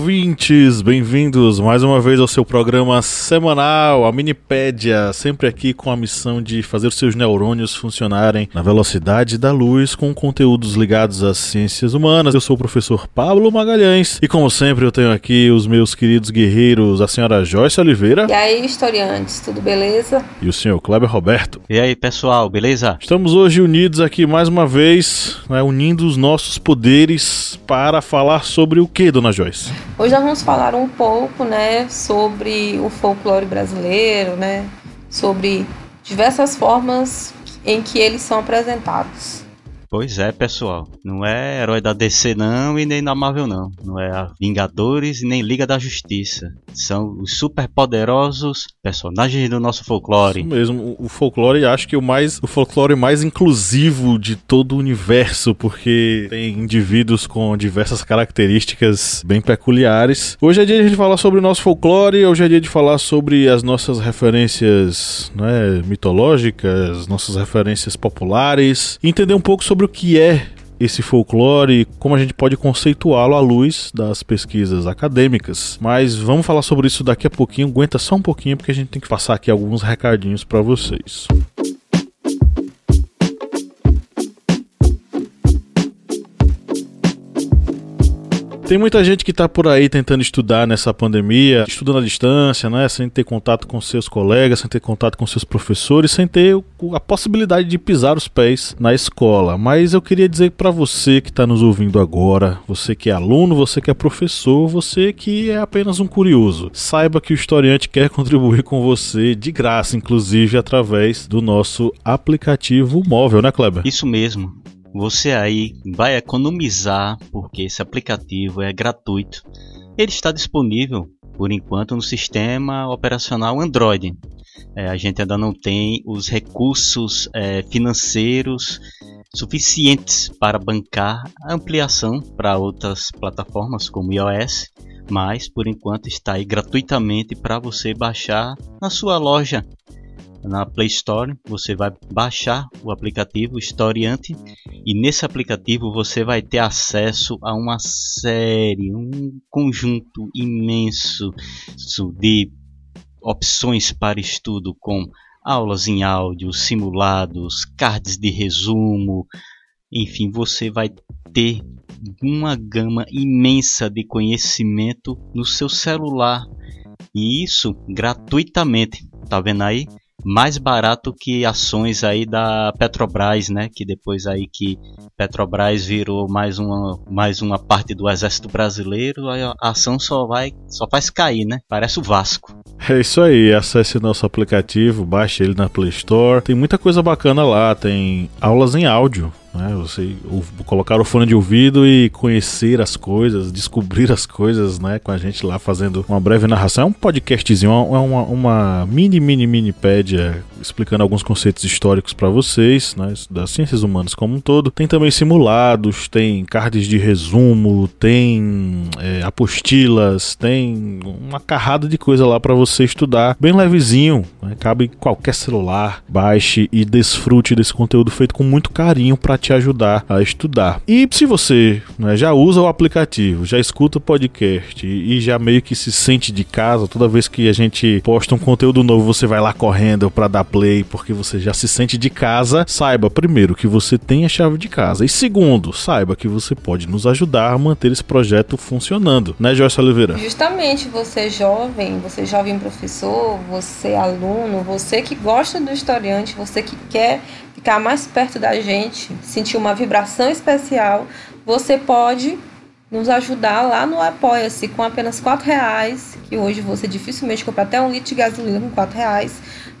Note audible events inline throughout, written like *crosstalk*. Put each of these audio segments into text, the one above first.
Ouvintes! Bem-vindos mais uma vez ao seu programa semanal, a Minipédia, sempre aqui com a missão de fazer os seus neurônios funcionarem na velocidade da luz com conteúdos ligados às ciências humanas. Eu sou o professor Pablo Magalhães e, como sempre, eu tenho aqui os meus queridos guerreiros, a senhora Joyce Oliveira. E aí, historiantes, tudo beleza? E o senhor Kleber Roberto. E aí, pessoal, beleza? Estamos hoje unidos aqui mais uma vez, né, unindo os nossos poderes para falar sobre o que, dona Joyce? Hoje nós vamos falar um pouco, né, sobre o folclore brasileiro, né, sobre diversas formas em que eles são apresentados. Pois é, pessoal. Não é herói da DC não e nem da Marvel não. Não é a Vingadores e nem Liga da Justiça. São os super poderosos personagens do nosso folclore. Isso mesmo. O folclore, acho que o mais o folclore mais inclusivo de todo o universo, porque tem indivíduos com diversas características bem peculiares. Hoje é dia de a gente falar sobre o nosso folclore, hoje é dia de falar sobre as nossas referências, né, mitológicas, nossas referências populares, entender um pouco sobre sobre o que é esse folclore e como a gente pode conceituá-lo à luz das pesquisas acadêmicas. Mas vamos falar sobre isso daqui a pouquinho. Aguenta só um pouquinho porque a gente tem que passar aqui alguns recadinhos para vocês. Tem muita gente que está por aí tentando estudar nessa pandemia, estudando à distância, né? Sem ter contato com seus colegas, sem ter contato com seus professores, sem ter a possibilidade de pisar os pés na escola. Mas eu queria dizer para você que está nos ouvindo agora, você que é aluno, você que é professor, você que é apenas um curioso, saiba que o historiante quer *laughs* contribuir com você de graça, inclusive através do nosso aplicativo móvel, né, Kleber? Isso mesmo. Você aí vai economizar porque esse aplicativo é gratuito. Ele está disponível por enquanto no sistema operacional Android. É, a gente ainda não tem os recursos é, financeiros suficientes para bancar a ampliação para outras plataformas como iOS, mas por enquanto está aí gratuitamente para você baixar na sua loja na Play Store, você vai baixar o aplicativo Historiante e nesse aplicativo você vai ter acesso a uma série, um conjunto imenso de opções para estudo com aulas em áudio, simulados, cards de resumo, enfim, você vai ter uma gama imensa de conhecimento no seu celular e isso gratuitamente. Tá vendo aí? Mais barato que ações aí da Petrobras, né? Que depois aí que Petrobras virou mais uma, mais uma parte do exército brasileiro, a ação só vai, só faz cair, né? Parece o Vasco. É isso aí, acesse nosso aplicativo, baixe ele na Play Store. Tem muita coisa bacana lá, tem aulas em áudio né? Você colocar o fone de ouvido e conhecer as coisas, descobrir as coisas, né? Com a gente lá fazendo uma breve narração. É um podcastzinho, é uma, uma mini, mini, mini pédia explicando alguns conceitos históricos para vocês, né? Das ciências humanas como um todo. Tem também simulados, tem cards de resumo, tem é, apostilas, tem uma carrada de coisa lá para você estudar, bem levezinho, né? cabe qualquer celular. Baixe e desfrute desse conteúdo feito com muito carinho para te ajudar a estudar. E se você né, já usa o aplicativo, já escuta o podcast e já meio que se sente de casa, toda vez que a gente posta um conteúdo novo, você vai lá correndo para dar play porque você já se sente de casa, saiba primeiro que você tem a chave de casa e segundo, saiba que você pode nos ajudar a manter esse projeto funcionando, né, Joyce Oliveira? Justamente você jovem, você jovem professor, você aluno, você que gosta do historiante, você que quer ficar mais perto da gente, sentir uma vibração especial, você pode nos ajudar lá no Apoia-se com apenas quatro reais, que hoje você dificilmente compra até um litro de gasolina com quatro reais.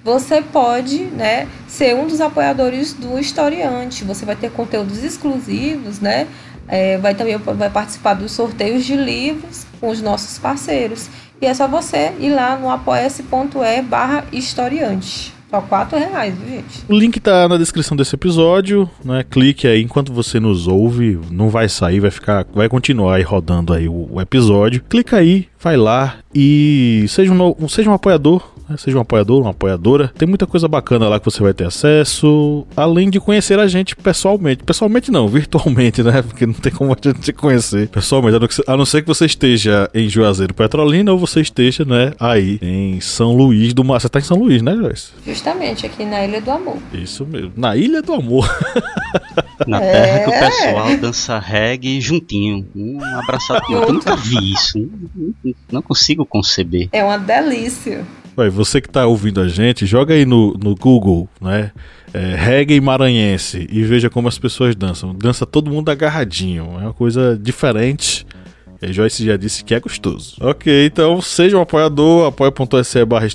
Você pode né, ser um dos apoiadores do Historiante. Você vai ter conteúdos exclusivos, né? É, vai também vai participar dos sorteios de livros com os nossos parceiros. E é só você ir lá no apoia-se.e barra historiante. Só 4 reais, gente? O link tá na descrição desse episódio, né? Clique aí enquanto você nos ouve, não vai sair, vai ficar, vai continuar aí rodando aí o, o episódio. Clica aí, vai lá e seja um, seja um apoiador né? Seja um apoiador, uma apoiadora. Tem muita coisa bacana lá que você vai ter acesso, além de conhecer a gente pessoalmente. Pessoalmente não, virtualmente, né? Porque não tem como a gente se conhecer pessoalmente, a não ser que você esteja em Juazeiro Petrolina ou você esteja, né, aí em São Luís do Mar. Você tá em São Luís, né, Joyce? Justamente, aqui na Ilha do Amor. Isso mesmo, na Ilha do Amor. Na é. terra que o pessoal dança reggae juntinho, um abraçado com outro. Eu nunca vi isso, não consigo conceber. É uma delícia. Vai, você que está ouvindo a gente, joga aí no, no Google, né? É, reggae maranhense e veja como as pessoas dançam. Dança todo mundo agarradinho. É uma coisa diferente e Joyce já disse que é gostoso. Ok, então seja um apoiador, apoia.se barra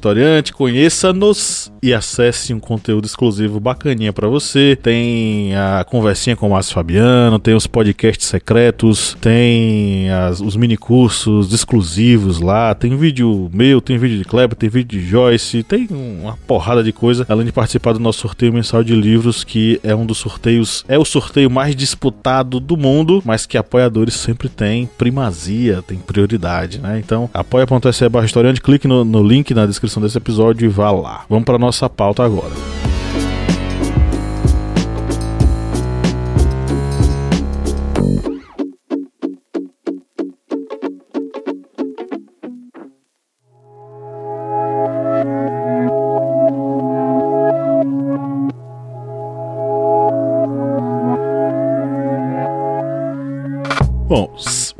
conheça-nos e acesse um conteúdo exclusivo bacaninha para você. Tem a conversinha com o Márcio Fabiano, tem os podcasts secretos, tem as, os mini cursos exclusivos lá, tem vídeo meu, tem vídeo de Kleber, tem vídeo de Joyce, tem uma porrada de coisa, além de participar do nosso sorteio mensal de livros, que é um dos sorteios, é o sorteio mais disputado do mundo, mas que apoiadores sempre têm primazia tem prioridade, né? Então, apoia.se barra historiante, clique no, no link na descrição desse episódio e vá lá. Vamos para nossa pauta agora. Bom,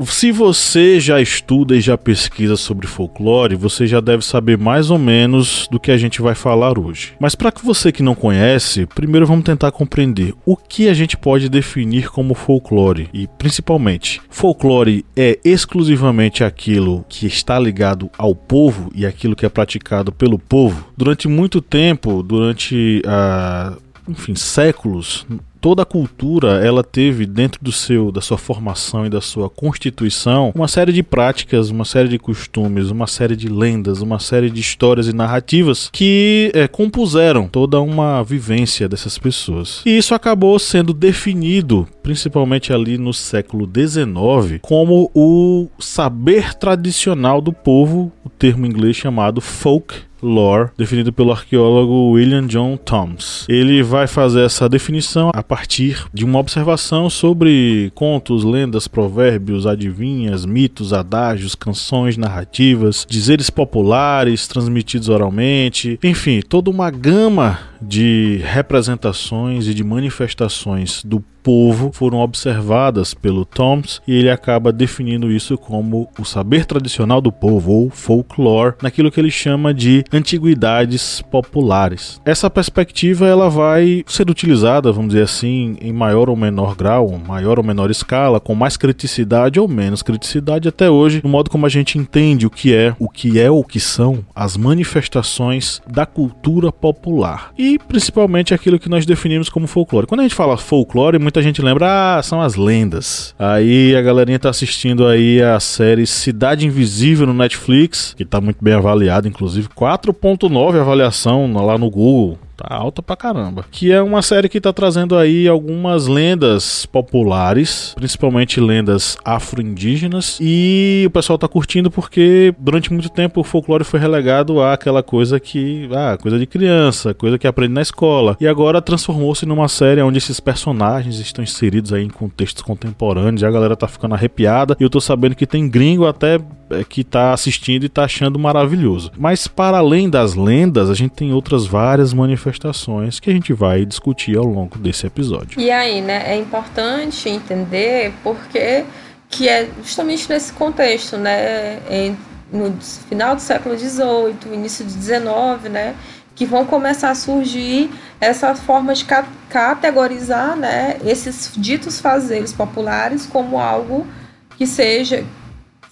se você já estuda e já pesquisa sobre folclore, você já deve saber mais ou menos do que a gente vai falar hoje. Mas para que você que não conhece, primeiro vamos tentar compreender o que a gente pode definir como folclore e, principalmente, folclore é exclusivamente aquilo que está ligado ao povo e aquilo que é praticado pelo povo. Durante muito tempo, durante a enfim, séculos, toda a cultura ela teve dentro do seu da sua formação e da sua constituição uma série de práticas, uma série de costumes, uma série de lendas, uma série de histórias e narrativas que é, compuseram toda uma vivência dessas pessoas. E isso acabou sendo definido, principalmente ali no século XIX, como o saber tradicional do povo, o termo em inglês chamado folk lore, definido pelo arqueólogo William John Thoms. Ele vai fazer essa definição a partir de uma observação sobre contos, lendas, provérbios, adivinhas, mitos, adágios, canções, narrativas, dizeres populares transmitidos oralmente, enfim, toda uma gama de representações e de manifestações do povo foram observadas pelo Toms e ele acaba definindo isso como o saber tradicional do povo ou folklore, naquilo que ele chama de antiguidades populares. Essa perspectiva ela vai ser utilizada, vamos dizer assim, em maior ou menor grau, maior ou menor escala, com mais criticidade ou menos criticidade até hoje, no modo como a gente entende o que é, o que é ou o que são as manifestações da cultura popular. E principalmente aquilo que nós definimos como folclore. Quando a gente fala folclore, muita gente lembra, ah, são as lendas. Aí a galerinha tá assistindo aí a série Cidade Invisível no Netflix, que tá muito bem avaliada, inclusive 4.9 avaliação lá no Google. Tá alta pra caramba. Que é uma série que tá trazendo aí algumas lendas populares, principalmente lendas afro-indígenas. E o pessoal tá curtindo porque durante muito tempo o folclore foi relegado a aquela coisa que. Ah, coisa de criança, coisa que aprende na escola. E agora transformou-se numa série onde esses personagens estão inseridos aí em contextos contemporâneos. E a galera tá ficando arrepiada. E eu tô sabendo que tem gringo até é, que tá assistindo e tá achando maravilhoso. Mas para além das lendas, a gente tem outras várias manifestações manifestações que a gente vai discutir ao longo desse episódio. E aí, né, é importante entender porque que é justamente nesse contexto, né, no final do século XVIII, início do XIX, né, que vão começar a surgir essa forma de categorizar, né, esses ditos fazeres populares como algo que seja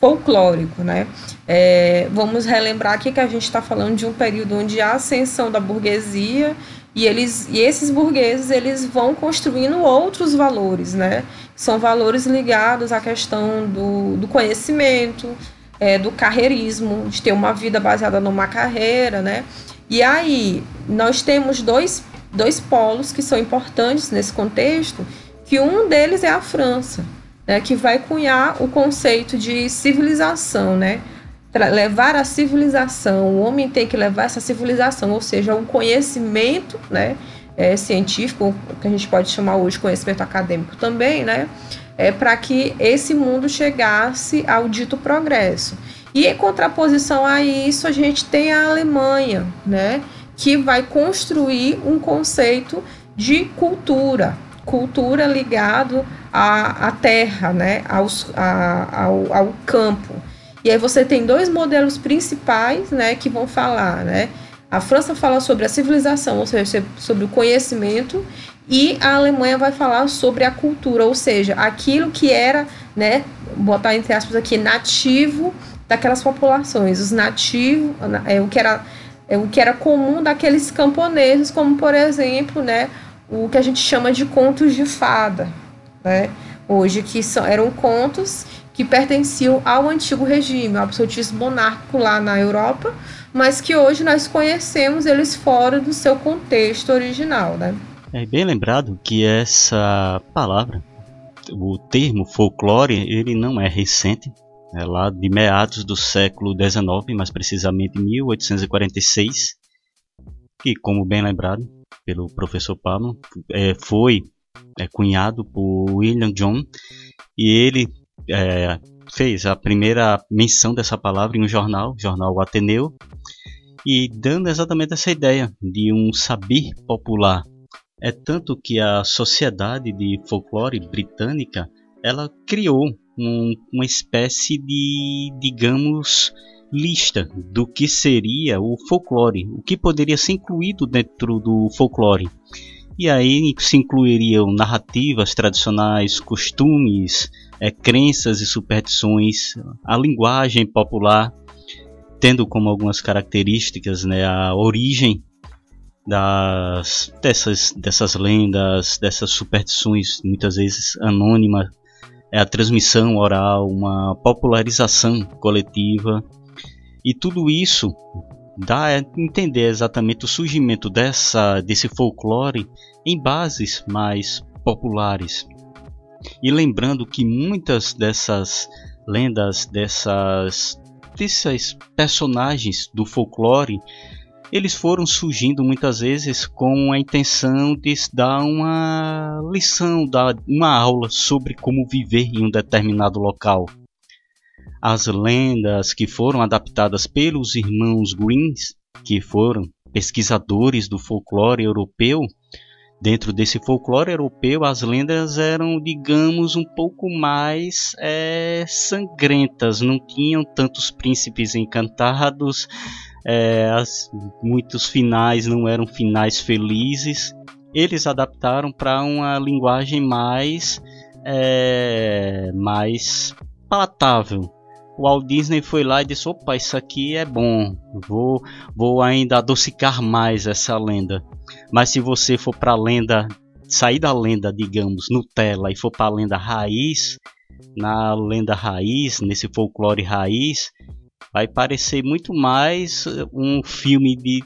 folclórico, né? É, vamos relembrar aqui que a gente está falando de um período onde há ascensão da burguesia e eles e esses burgueses eles vão construindo outros valores, né? São valores ligados à questão do, do conhecimento, é, do carreirismo, de ter uma vida baseada numa carreira, né? E aí, nós temos dois, dois polos que são importantes nesse contexto, que um deles é a França, né, que vai cunhar o conceito de civilização, né? levar a civilização, o homem tem que levar essa civilização, ou seja, um conhecimento, né, é, científico, que a gente pode chamar hoje conhecimento acadêmico também, né, é, para que esse mundo chegasse ao dito progresso. E em contraposição a isso, a gente tem a Alemanha, né, que vai construir um conceito de cultura, cultura ligado à, à terra, né, aos, ao, ao campo. E aí você tem dois modelos principais, né, que vão falar, né, a França fala sobre a civilização, ou seja, sobre o conhecimento, e a Alemanha vai falar sobre a cultura, ou seja, aquilo que era, né, botar entre aspas aqui, nativo daquelas populações, os nativos, é, o que era é, o que era comum daqueles camponeses, como por exemplo, né, o que a gente chama de contos de fada, né, hoje que são, eram contos que pertenciam ao antigo regime, ao absolutismo monárquico lá na Europa, mas que hoje nós conhecemos eles fora do seu contexto original, né? É bem lembrado que essa palavra, o termo folclore, ele não é recente, é lá de meados do século XIX, mais precisamente 1846, que, como bem lembrado pelo professor Pablo, é, foi é, cunhado por William John e ele é, fez a primeira menção dessa palavra em um jornal, jornal Ateneu, e dando exatamente essa ideia de um saber popular. É tanto que a Sociedade de Folclore Britânica ela criou um, uma espécie de, digamos, lista do que seria o folclore, o que poderia ser incluído dentro do folclore. E aí se incluiriam narrativas tradicionais, costumes, é, crenças e superstições, a linguagem popular, tendo como algumas características né, a origem das, dessas, dessas lendas, dessas superstições, muitas vezes anônimas, é a transmissão oral, uma popularização coletiva, e tudo isso dá a entender exatamente o surgimento dessa, desse folclore em bases mais populares. E lembrando que muitas dessas lendas, dessas, desses personagens do folclore, eles foram surgindo muitas vezes com a intenção de dar uma lição, dar uma aula sobre como viver em um determinado local as lendas que foram adaptadas pelos irmãos Greens, que foram pesquisadores do folclore europeu, dentro desse folclore europeu, as lendas eram, digamos, um pouco mais é, sangrentas, não tinham tantos príncipes encantados, é, as, muitos finais não eram finais felizes. Eles adaptaram para uma linguagem mais, é, mais palatável, o Walt Disney foi lá e disse: opa, isso aqui é bom, vou, vou ainda adocicar mais essa lenda. Mas se você for para a lenda, sair da lenda, digamos, Nutella e for para a lenda raiz, na lenda raiz, nesse folclore raiz, vai parecer muito mais um filme de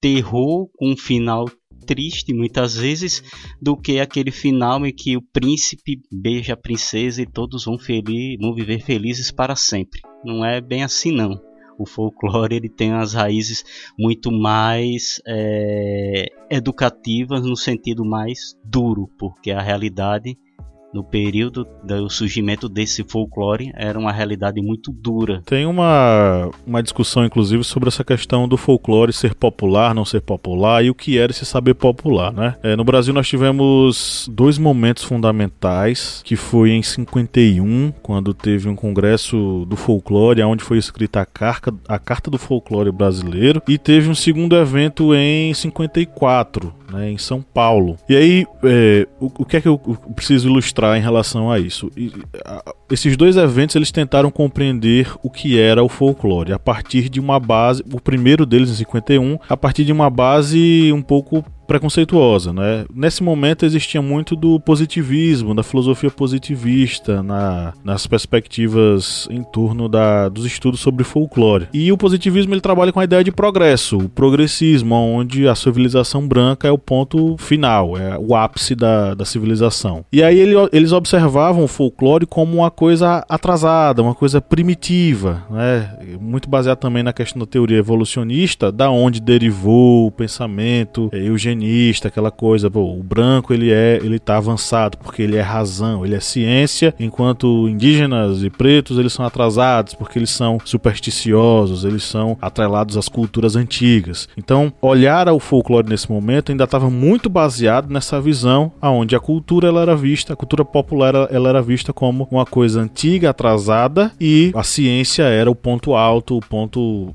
terror com um final triste muitas vezes do que aquele final em que o príncipe beija a princesa e todos vão, feliz, vão viver felizes para sempre. Não é bem assim não. O folclore ele tem as raízes muito mais é, educativas no sentido mais duro, porque a realidade no período do surgimento desse folclore era uma realidade muito dura. Tem uma, uma discussão, inclusive, sobre essa questão do folclore ser popular, não ser popular e o que era esse saber popular, né? É, no Brasil nós tivemos dois momentos fundamentais, que foi em 51, quando teve um congresso do folclore, onde foi escrita a carta, a carta do folclore brasileiro, e teve um segundo evento em 54, né, em São Paulo. E aí, é, o, o, que é que eu preciso ilustrar em relação a isso? E, a, esses dois eventos eles tentaram compreender o que era o folclore a partir de uma base, o primeiro deles em 51, a partir de uma base um pouco preconceituosa, né? Nesse momento existia muito do positivismo, da filosofia positivista na, nas perspectivas em torno da, dos estudos sobre folclore. E o positivismo ele trabalha com a ideia de progresso, o progressismo, onde a civilização branca é o ponto final, é o ápice da, da civilização. E aí ele, eles observavam o folclore como uma coisa atrasada, uma coisa primitiva, né? Muito baseado também na questão da teoria evolucionista, da onde derivou o pensamento eugenista aquela coisa, pô, o branco ele é, ele tá avançado porque ele é razão, ele é ciência, enquanto indígenas e pretos eles são atrasados porque eles são supersticiosos, eles são atrelados às culturas antigas. Então, olhar ao folclore nesse momento ainda estava muito baseado nessa visão aonde a cultura ela era vista, a cultura popular ela era vista como uma coisa antiga, atrasada e a ciência era o ponto alto, o ponto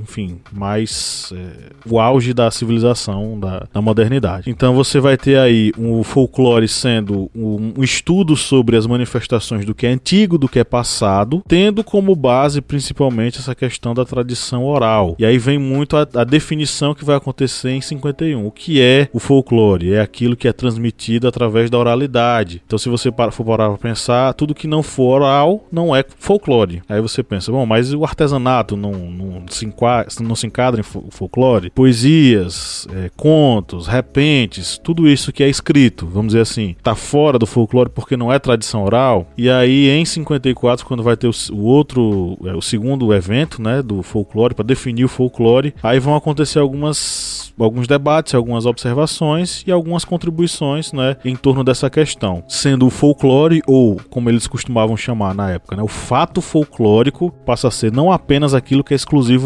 enfim, mais é, o auge da civilização, da, da, modernidade. Então você vai ter aí o folclore sendo um, um, estudo sobre as manifestações do que é antigo, do que é passado, tendo como base principalmente essa questão da tradição oral. E aí vem muito a, a definição que vai acontecer em 51. O que é o folclore? É aquilo que é transmitido através da oralidade. Então se você for parar para pensar, tudo que não for oral não é folclore. Aí você pensa, bom, mas o artesanato não, não se não se enquadra em folclore, poesias, é, contos, repentes, tudo isso que é escrito, vamos dizer assim, tá fora do folclore porque não é tradição oral. E aí em 54, quando vai ter o, o outro, é, o segundo evento, né, do folclore para definir o folclore, aí vão acontecer algumas alguns debates, algumas observações e algumas contribuições né, em torno dessa questão, sendo o folclore ou como eles costumavam chamar na época, né, o fato folclórico passa a ser não apenas aquilo que é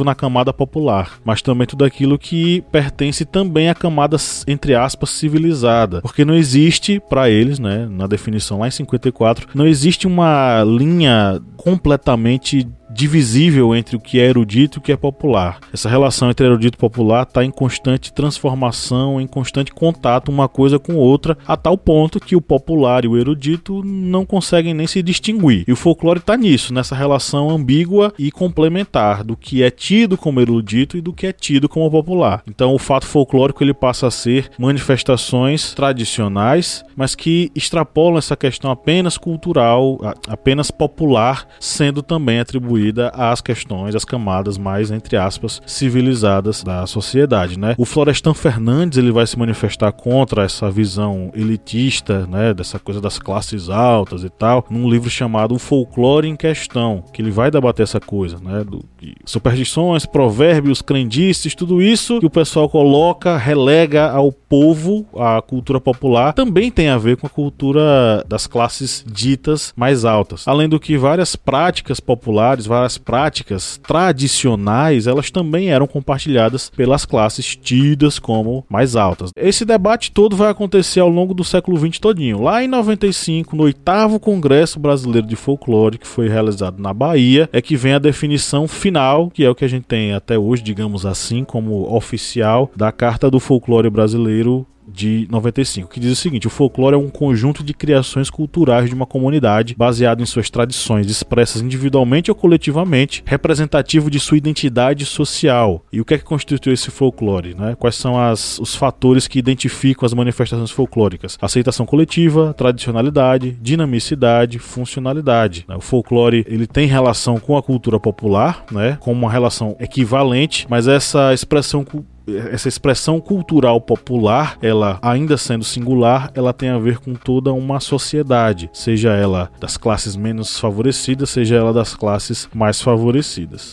na camada popular, mas também tudo aquilo que pertence também à camada entre aspas civilizada, porque não existe para eles, né, na definição lá em 54, não existe uma linha completamente divisível entre o que é erudito e o que é popular. Essa relação entre erudito e popular está em constante transformação, em constante contato uma coisa com outra, a tal ponto que o popular e o erudito não conseguem nem se distinguir. E o folclore está nisso, nessa relação ambígua e complementar do que é tido como erudito e do que é tido como popular. Então o fato folclórico ele passa a ser manifestações tradicionais, mas que extrapolam essa questão apenas cultural, apenas popular, sendo também atribuído atribuída às questões, às camadas mais, entre aspas, civilizadas da sociedade, né? O Florestan Fernandes, ele vai se manifestar contra essa visão elitista, né, dessa coisa das classes altas e tal, num livro chamado O Folclore em Questão, que ele vai debater essa coisa, né, do superstições, provérbios, crendices, tudo isso que o pessoal coloca, relega ao povo, a cultura popular, também tem a ver com a cultura das classes ditas mais altas. Além do que várias práticas populares, várias práticas tradicionais, elas também eram compartilhadas pelas classes tidas como mais altas. Esse debate todo vai acontecer ao longo do século XX todinho. Lá em 95, no oitavo Congresso Brasileiro de Folclore, que foi realizado na Bahia, é que vem a definição final, que é o que a gente tem até hoje, digamos assim, como oficial da Carta do Folclore Brasileiro de 95, que diz o seguinte: o folclore é um conjunto de criações culturais de uma comunidade baseado em suas tradições, expressas individualmente ou coletivamente, representativo de sua identidade social. E o que é que constitui esse folclore? Né? Quais são as, os fatores que identificam as manifestações folclóricas? Aceitação coletiva, tradicionalidade, dinamicidade, funcionalidade. Né? O folclore ele tem relação com a cultura popular, né? com uma relação equivalente, mas essa expressão essa expressão cultural popular, ela ainda sendo singular, ela tem a ver com toda uma sociedade, seja ela das classes menos favorecidas, seja ela das classes mais favorecidas.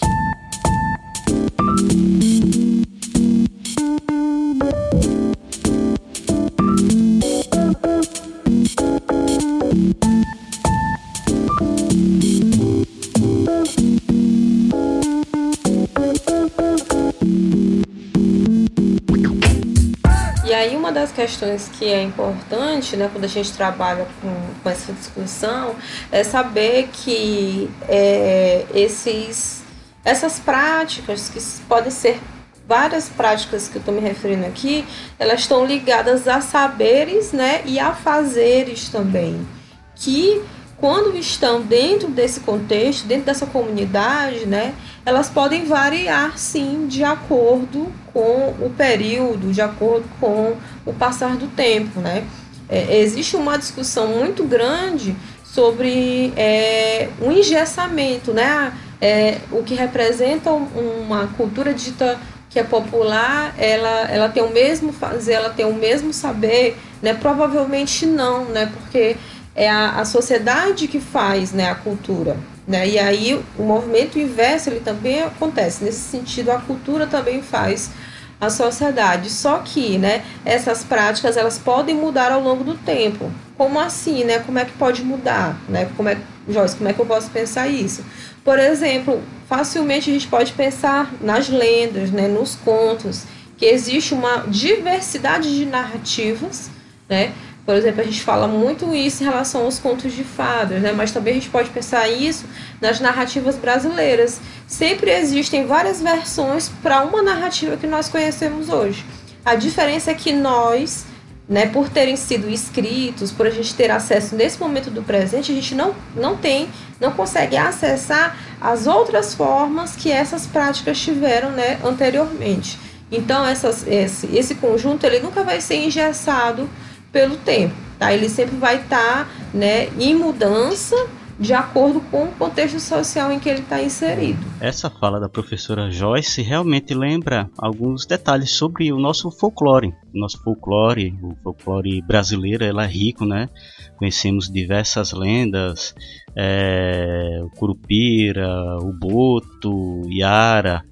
Questões que é importante, né, quando a gente trabalha com, com essa discussão, é saber que é, esses, essas práticas, que podem ser várias práticas que eu estou me referindo aqui, elas estão ligadas a saberes né, e a fazeres também, que quando estão dentro desse contexto, dentro dessa comunidade, né, elas podem variar sim de acordo com o período, de acordo com o passar do tempo, né? É, existe uma discussão muito grande sobre é, o engessamento, né? É, o que representa uma cultura dita que é popular, ela, ela tem o mesmo fazer, ela tem o mesmo saber, né? Provavelmente não, né? Porque é a, a sociedade que faz né, a cultura. Né? E aí o movimento inverso ele também acontece. Nesse sentido, a cultura também faz a sociedade. Só que né, essas práticas elas podem mudar ao longo do tempo. Como assim? Né? Como é que pode mudar? Né? Como é, Joyce, como é que eu posso pensar isso? Por exemplo, facilmente a gente pode pensar nas lendas, né, nos contos, que existe uma diversidade de narrativas, né? Por exemplo, a gente fala muito isso em relação aos contos de fadas, né? mas também a gente pode pensar isso nas narrativas brasileiras. Sempre existem várias versões para uma narrativa que nós conhecemos hoje. A diferença é que nós, né, por terem sido escritos, por a gente ter acesso nesse momento do presente, a gente não, não tem, não consegue acessar as outras formas que essas práticas tiveram né, anteriormente. Então, essas, esse, esse conjunto ele nunca vai ser engessado pelo tempo. Tá? Ele sempre vai estar tá, né, em mudança de acordo com o contexto social em que ele está inserido. Essa fala da professora Joyce realmente lembra alguns detalhes sobre o nosso folclore. O nosso folclore, o folclore brasileiro, ela é rico, né? Conhecemos diversas lendas, é, o Curupira, o Boto, Yara,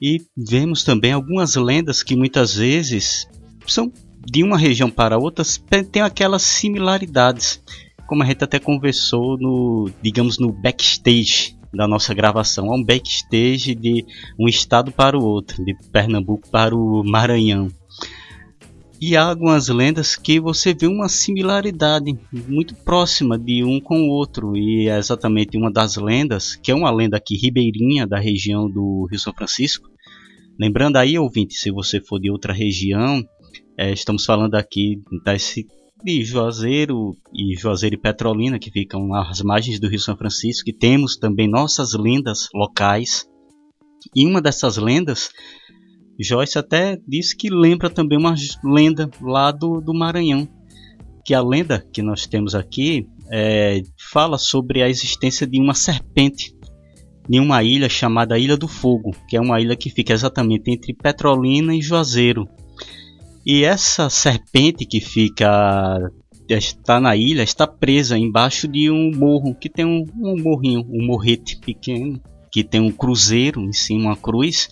e vemos também algumas lendas que muitas vezes são de uma região para outra tem aquelas similaridades, como a gente até conversou no, digamos, no backstage da nossa gravação, há um backstage de um estado para o outro, de Pernambuco para o Maranhão. E há algumas lendas que você vê uma similaridade muito próxima de um com o outro. E é exatamente uma das lendas, que é uma lenda aqui ribeirinha da região do Rio São Francisco. Lembrando aí, ouvinte, se você for de outra região, é, estamos falando aqui desse, de Juazeiro e Juazeiro e Petrolina, que ficam às margens do Rio São Francisco, e temos também nossas lendas locais. E uma dessas lendas, Joyce até disse que lembra também uma lenda lá do, do Maranhão. Que a lenda que nós temos aqui é, fala sobre a existência de uma serpente em uma ilha chamada Ilha do Fogo, que é uma ilha que fica exatamente entre Petrolina e Juazeiro. E essa serpente que fica está na ilha está presa embaixo de um morro que tem um, um morrinho, um morrete pequeno que tem um cruzeiro em cima, uma cruz.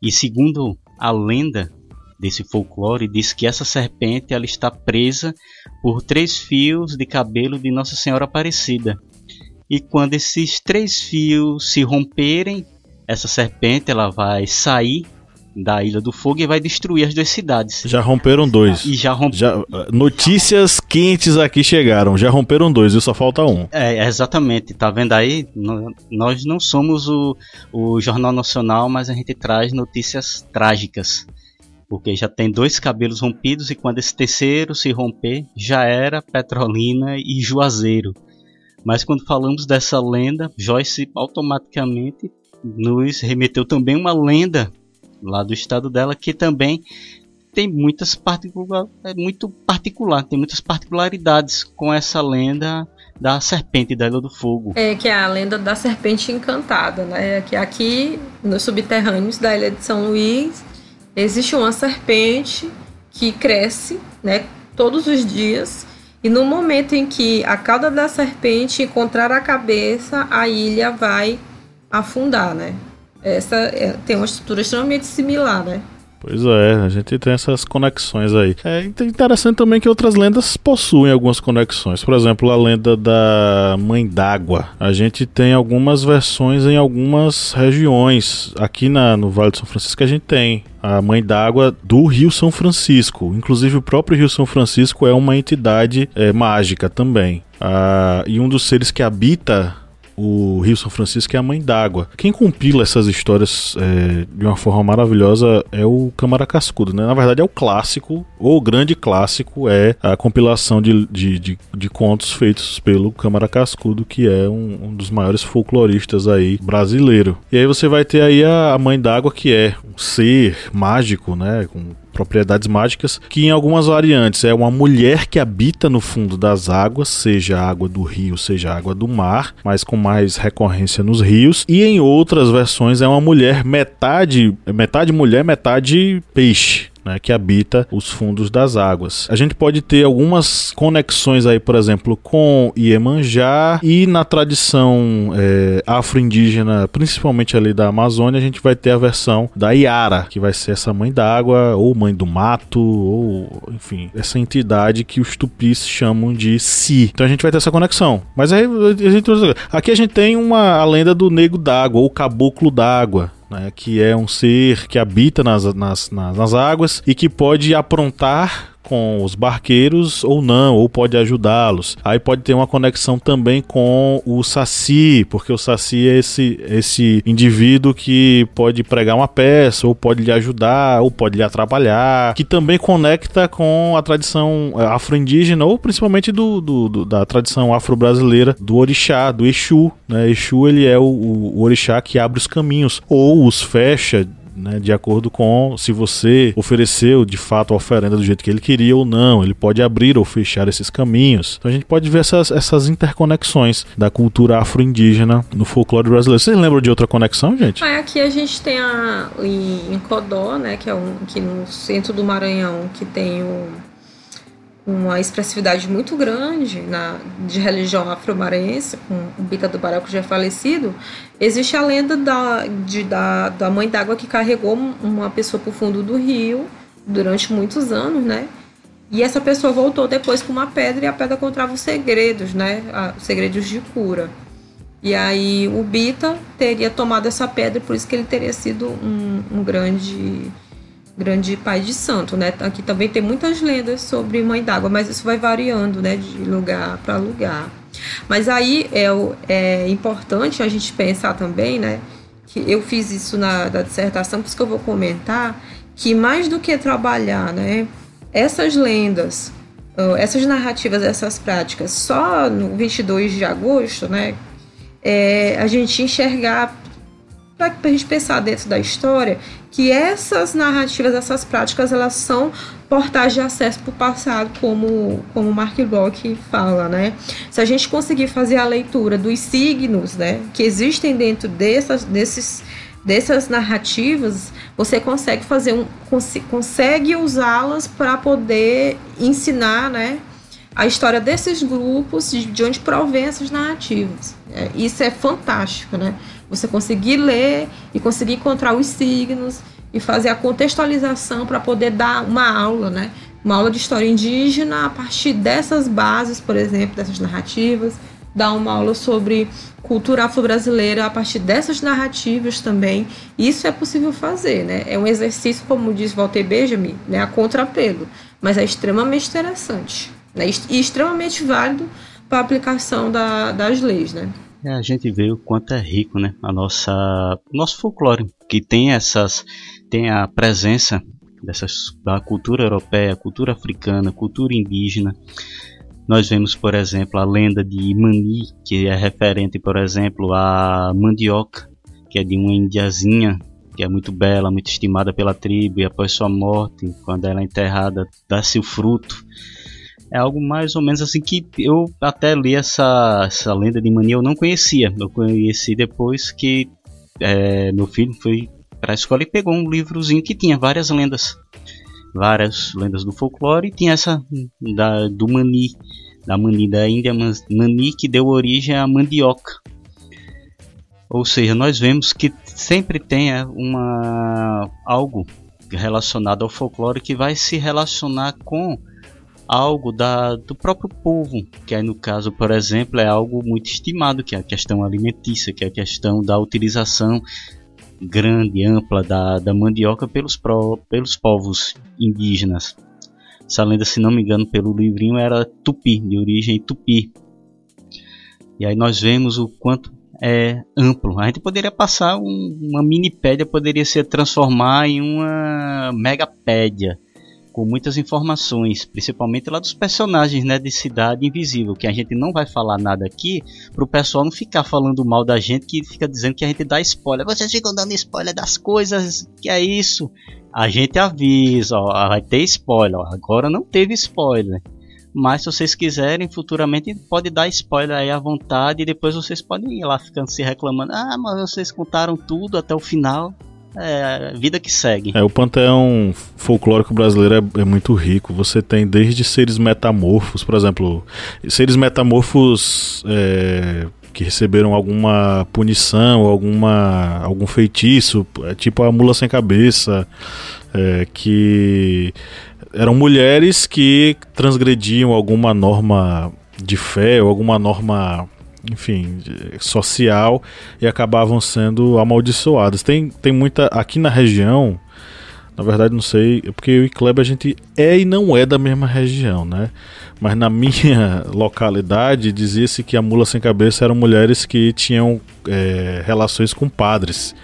E segundo a lenda desse folclore, diz que essa serpente ela está presa por três fios de cabelo de Nossa Senhora Aparecida. E quando esses três fios se romperem, essa serpente ela vai sair da Ilha do Fogo e vai destruir as duas cidades. Já romperam dois. E já romperam. Notícias quentes aqui chegaram. Já romperam dois e só falta um. É, exatamente. Tá vendo aí? Nós não somos o, o Jornal Nacional, mas a gente traz notícias trágicas. Porque já tem dois cabelos rompidos e quando esse terceiro se romper, já era Petrolina e Juazeiro. Mas quando falamos dessa lenda, Joyce automaticamente nos remeteu também uma lenda lá do estado dela, que também tem muitas particular, é muito particular, tem muitas particularidades com essa lenda da serpente da Ilha do Fogo. É, que é a lenda da serpente encantada, né? Que aqui nos subterrâneos da Ilha de São Luís existe uma serpente que cresce, né, todos os dias. E no momento em que a cauda da serpente encontrar a cabeça, a ilha vai afundar, né? Essa é, tem uma estrutura extremamente similar, né? Pois é, a gente tem essas conexões aí. É interessante também que outras lendas possuem algumas conexões. Por exemplo, a lenda da Mãe d'Água. A gente tem algumas versões em algumas regiões. Aqui na, no Vale do São Francisco a gente tem a Mãe d'Água do Rio São Francisco. Inclusive, o próprio Rio São Francisco é uma entidade é, mágica também. Ah, e um dos seres que habita o Rio São Francisco é a mãe d'água. Quem compila essas histórias é, de uma forma maravilhosa é o Câmara Cascudo, né? Na verdade é o clássico, ou o grande clássico é a compilação de, de, de, de contos feitos pelo Câmara Cascudo, que é um, um, dos maiores folcloristas aí brasileiro. E aí você vai ter aí a, a mãe d'água que é um ser mágico, né? Com propriedades mágicas, que em algumas variantes é uma mulher que habita no fundo das águas, seja a água do rio, seja a água do mar, mas com mais recorrência nos rios, e em outras versões é uma mulher metade, metade mulher, metade peixe né, que habita os fundos das águas. A gente pode ter algumas conexões aí, por exemplo, com Iemanjá e na tradição é, afro-indígena, principalmente ali da Amazônia, a gente vai ter a versão da Iara, que vai ser essa mãe d'água ou mãe do mato, ou enfim, essa entidade que os tupis chamam de Si. Então a gente vai ter essa conexão. Mas aí a gente, aqui a gente tem uma a lenda do nego d'água ou caboclo d'água, né, que é um ser que habita nas, nas, nas, nas águas e que pode aprontar com os barqueiros ou não, ou pode ajudá-los. Aí pode ter uma conexão também com o Saci, porque o Saci é esse, esse indivíduo que pode pregar uma peça, ou pode lhe ajudar, ou pode lhe atrapalhar, que também conecta com a tradição eh, afro-indígena, ou principalmente do, do, do da tradição afro-brasileira do orixá, do Exu. Né? Exu ele é o, o orixá que abre os caminhos, ou os fecha né, de acordo com se você ofereceu de fato a oferenda do jeito que ele queria ou não. Ele pode abrir ou fechar esses caminhos. Então a gente pode ver essas, essas interconexões da cultura afro-indígena no folclore brasileiro. Vocês lembram de outra conexão, gente? Ah, aqui a gente tem a, em, em Codó, né, que é um, que no centro do Maranhão, que tem o uma expressividade muito grande na, de religião afro-maranhense, com o Bita do Baraco já falecido, existe a lenda da, de, da, da mãe d'água que carregou uma pessoa para o fundo do rio durante muitos anos, né? E essa pessoa voltou depois com uma pedra e a pedra contava os segredos, né? Os segredos de cura. E aí o Bita teria tomado essa pedra, por isso que ele teria sido um, um grande grande pai de santo, né? Aqui também tem muitas lendas sobre mãe d'água, mas isso vai variando, né, de lugar para lugar. Mas aí é, é importante a gente pensar também, né, que eu fiz isso na da dissertação, por isso que eu vou comentar, que mais do que trabalhar, né, essas lendas, essas narrativas, essas práticas, só no 22 de agosto, né, é, a gente enxergar para a gente pensar dentro da história que essas narrativas, essas práticas, elas são portais de acesso para o passado, como, como Mark Bloch fala, né? Se a gente conseguir fazer a leitura dos signos, né, que existem dentro dessas, desses, dessas narrativas, você consegue fazer um, cons consegue usá-las para poder ensinar, né, a história desses grupos, de, de onde provém essas narrativas. É, isso é fantástico, né? Você conseguir ler e conseguir encontrar os signos e fazer a contextualização para poder dar uma aula, né? Uma aula de história indígena a partir dessas bases, por exemplo, dessas narrativas, dar uma aula sobre cultura afro-brasileira a partir dessas narrativas também. Isso é possível fazer, né? É um exercício, como diz Walter Benjamin, né, a contrapelo, mas é extremamente interessante né? e extremamente válido para a aplicação da, das leis, né? É, a gente vê o quanto é rico, né? A nossa, nosso folclore, que tem essas, tem a presença dessas da cultura europeia, cultura africana, cultura indígena. Nós vemos, por exemplo, a lenda de Mani, que é referente, por exemplo, à mandioca, que é de uma indiazinha que é muito bela, muito estimada pela tribo, e após sua morte, quando ela é enterrada, dá-se o fruto é algo mais ou menos assim que eu até li essa, essa lenda de mania, eu não conhecia. Eu conheci depois que é, meu filho foi para a escola e pegou um livrozinho que tinha várias lendas. Várias lendas do folclore e tinha essa da, do mani, da mani da Índia, mani que deu origem à mandioca. Ou seja, nós vemos que sempre tem é, uma algo relacionado ao folclore que vai se relacionar com algo da, do próprio povo, que aí no caso, por exemplo, é algo muito estimado, que é a questão alimentícia, que é a questão da utilização grande, ampla da, da mandioca pelos, pro, pelos povos indígenas. Essa lenda, se não me engano, pelo livrinho era tupi, de origem tupi. E aí nós vemos o quanto é amplo. A gente poderia passar um, uma minipédia, poderia se transformar em uma megapédia com muitas informações, principalmente lá dos personagens, né, de Cidade Invisível, que a gente não vai falar nada aqui, pro pessoal não ficar falando mal da gente, que fica dizendo que a gente dá spoiler. Vocês ficam dando spoiler das coisas, que é isso? A gente avisa, ó, vai ter spoiler. Agora não teve spoiler. Mas se vocês quiserem, futuramente pode dar spoiler aí à vontade e depois vocês podem ir lá ficando se reclamando. Ah, mas vocês contaram tudo até o final é vida que segue. É, o panteão folclórico brasileiro é, é, muito rico. Você tem desde seres metamorfos, por exemplo, seres metamorfos é, que receberam alguma punição, alguma, algum feitiço, é, tipo a mula sem cabeça, é, que eram mulheres que transgrediam alguma norma de fé ou alguma norma enfim, social e acabavam sendo amaldiçoadas. Tem, tem muita. Aqui na região, na verdade não sei, é porque eu e Kleber a gente é e não é da mesma região, né? Mas na minha *laughs* localidade dizia-se que a mula sem cabeça eram mulheres que tinham é, relações com padres.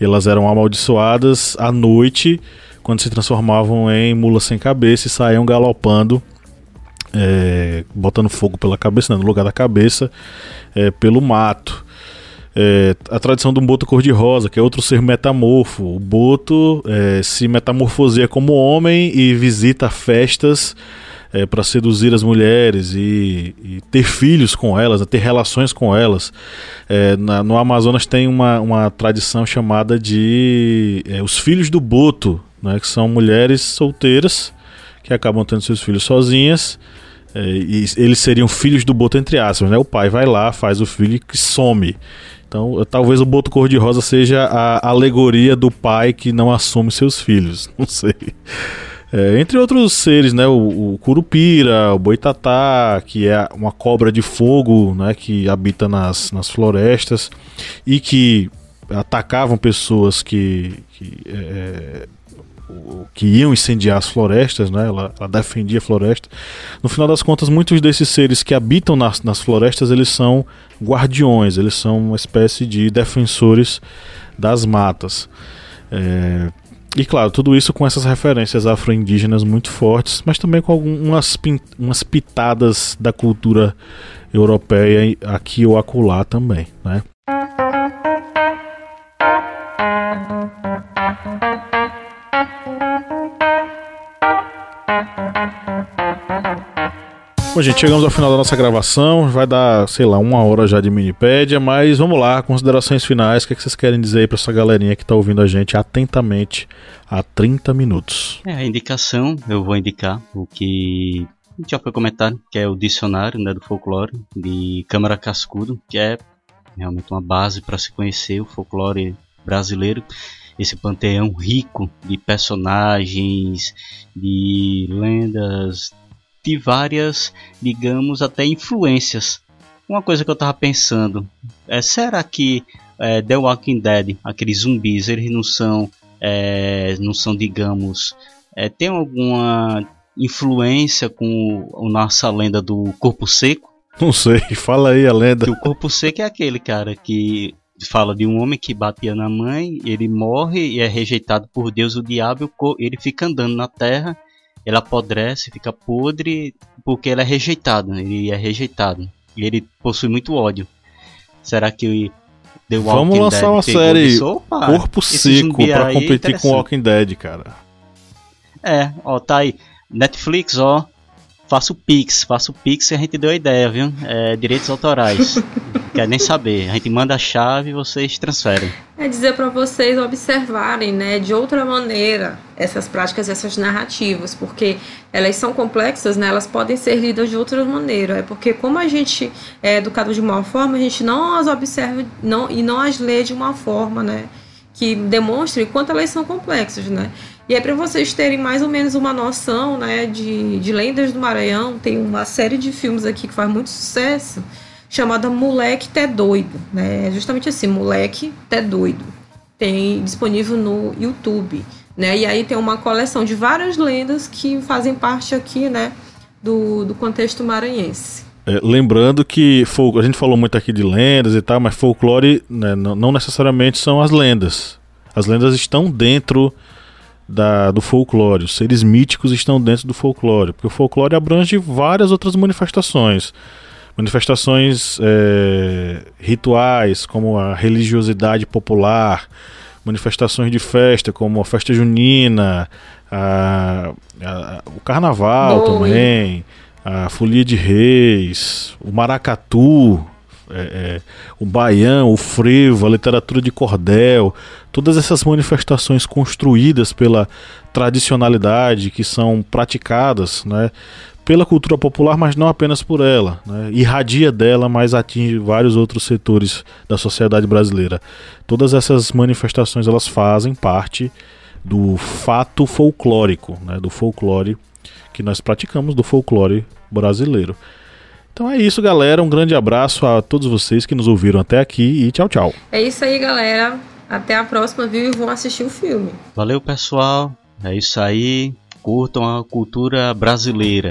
Elas eram amaldiçoadas à noite quando se transformavam em mula sem cabeça e saíam galopando é, botando fogo pela cabeça, né, no lugar da cabeça, é, pelo mato. É, a tradição do boto cor-de-rosa, que é outro ser metamorfo. O boto é, se metamorfoseia como homem e visita festas é, para seduzir as mulheres e, e, ter filhos com elas, ter relações com elas. É, na, no Amazonas tem uma, uma tradição chamada de os filhos do boto, né, que são mulheres solteiras que acabam tendo seus filhos sozinhas é, e eles seriam filhos do Boto, entre aspas, né? O pai vai lá, faz o filho que some. Então, talvez o Boto Cor-de-Rosa seja a alegoria do pai que não assume seus filhos. *laughs* Não sei. É, entre outros seres, né? O, o, Curupira, o Boitatá, que é uma cobra de fogo, né? Que habita nas, nas florestas e que atacavam pessoas que, que é, que iam incendiar as florestas, né? Ela, ela, defendia a floresta. No final das contas, muitos desses seres que habitam nas, nas florestas, eles são guardiões, eles são uma espécie de defensores das matas. É, e claro, tudo isso com essas referências afro-indígenas muito fortes, mas também com algumas umas pitadas da cultura europeia aqui ou acolá também, né? Bom, gente, chegamos ao final da nossa gravação. Vai dar, sei lá, uma hora já de minipédia, mas vamos lá, considerações finais. O que, é que vocês querem dizer aí pra essa galerinha que tá ouvindo a gente atentamente há 30 minutos? É, a indicação, eu vou indicar o que já foi comentado, que é o dicionário né, do folclore de Câmara Cascudo, que é realmente uma base para se conhecer o folclore brasileiro esse panteão rico de personagens, de lendas, de várias, digamos, até influências. Uma coisa que eu tava pensando é: será que é, The Walking Dead, aqueles zumbis, eles não são, é, não são, digamos, é, tem alguma influência com a nossa lenda do corpo seco? Não sei, *laughs* fala aí a lenda. Que o corpo seco é aquele cara que fala de um homem que batia na mãe, ele morre e é rejeitado por Deus, o diabo, ele fica andando na terra, ele apodrece, fica podre, porque ele é rejeitado, ele é rejeitado. E ele possui muito ódio. Será que The Walking Vamos lançar Dead uma série Corpo Seco pra é competir com Walking Dead, cara. É, ó, tá aí. Netflix, ó, faça o Pix, faça o Pix e a gente deu a ideia, viu? É, direitos autorais. *laughs* Quer nem saber. A gente manda a chave e vocês transferem. É dizer para vocês observarem, né, de outra maneira essas práticas, essas narrativas, porque elas são complexas, né, elas podem ser lidas de outra maneira. É porque como a gente é educado de uma forma, a gente não as observa não, e não as lê de uma forma, né, que demonstre quanto elas são complexas, né. E é para vocês terem mais ou menos uma noção, né, de, de lendas do Maranhão. Tem uma série de filmes aqui que faz muito sucesso chamada Moleque Té Doido, né? É justamente assim, Moleque Té Doido. Tem disponível no YouTube, né? E aí tem uma coleção de várias lendas que fazem parte aqui, né, do, do contexto maranhense. É, lembrando que a gente falou muito aqui de lendas e tal, mas folclore né, não necessariamente são as lendas. As lendas estão dentro da, do folclore, os seres míticos estão dentro do folclore, porque o folclore abrange várias outras manifestações. Manifestações é, rituais, como a religiosidade popular, manifestações de festa, como a festa junina, a, a, o carnaval também, a folia de reis, o maracatu, é, é, o baião, o frevo, a literatura de cordel, todas essas manifestações construídas pela tradicionalidade que são praticadas, né, pela cultura popular, mas não apenas por ela. Né? Irradia dela, mas atinge vários outros setores da sociedade brasileira. Todas essas manifestações elas fazem parte do fato folclórico, né? do folclore que nós praticamos, do folclore brasileiro. Então é isso, galera. Um grande abraço a todos vocês que nos ouviram até aqui e tchau, tchau. É isso aí, galera. Até a próxima, viu? E vão assistir o filme. Valeu, pessoal. É isso aí. Curtam a cultura brasileira.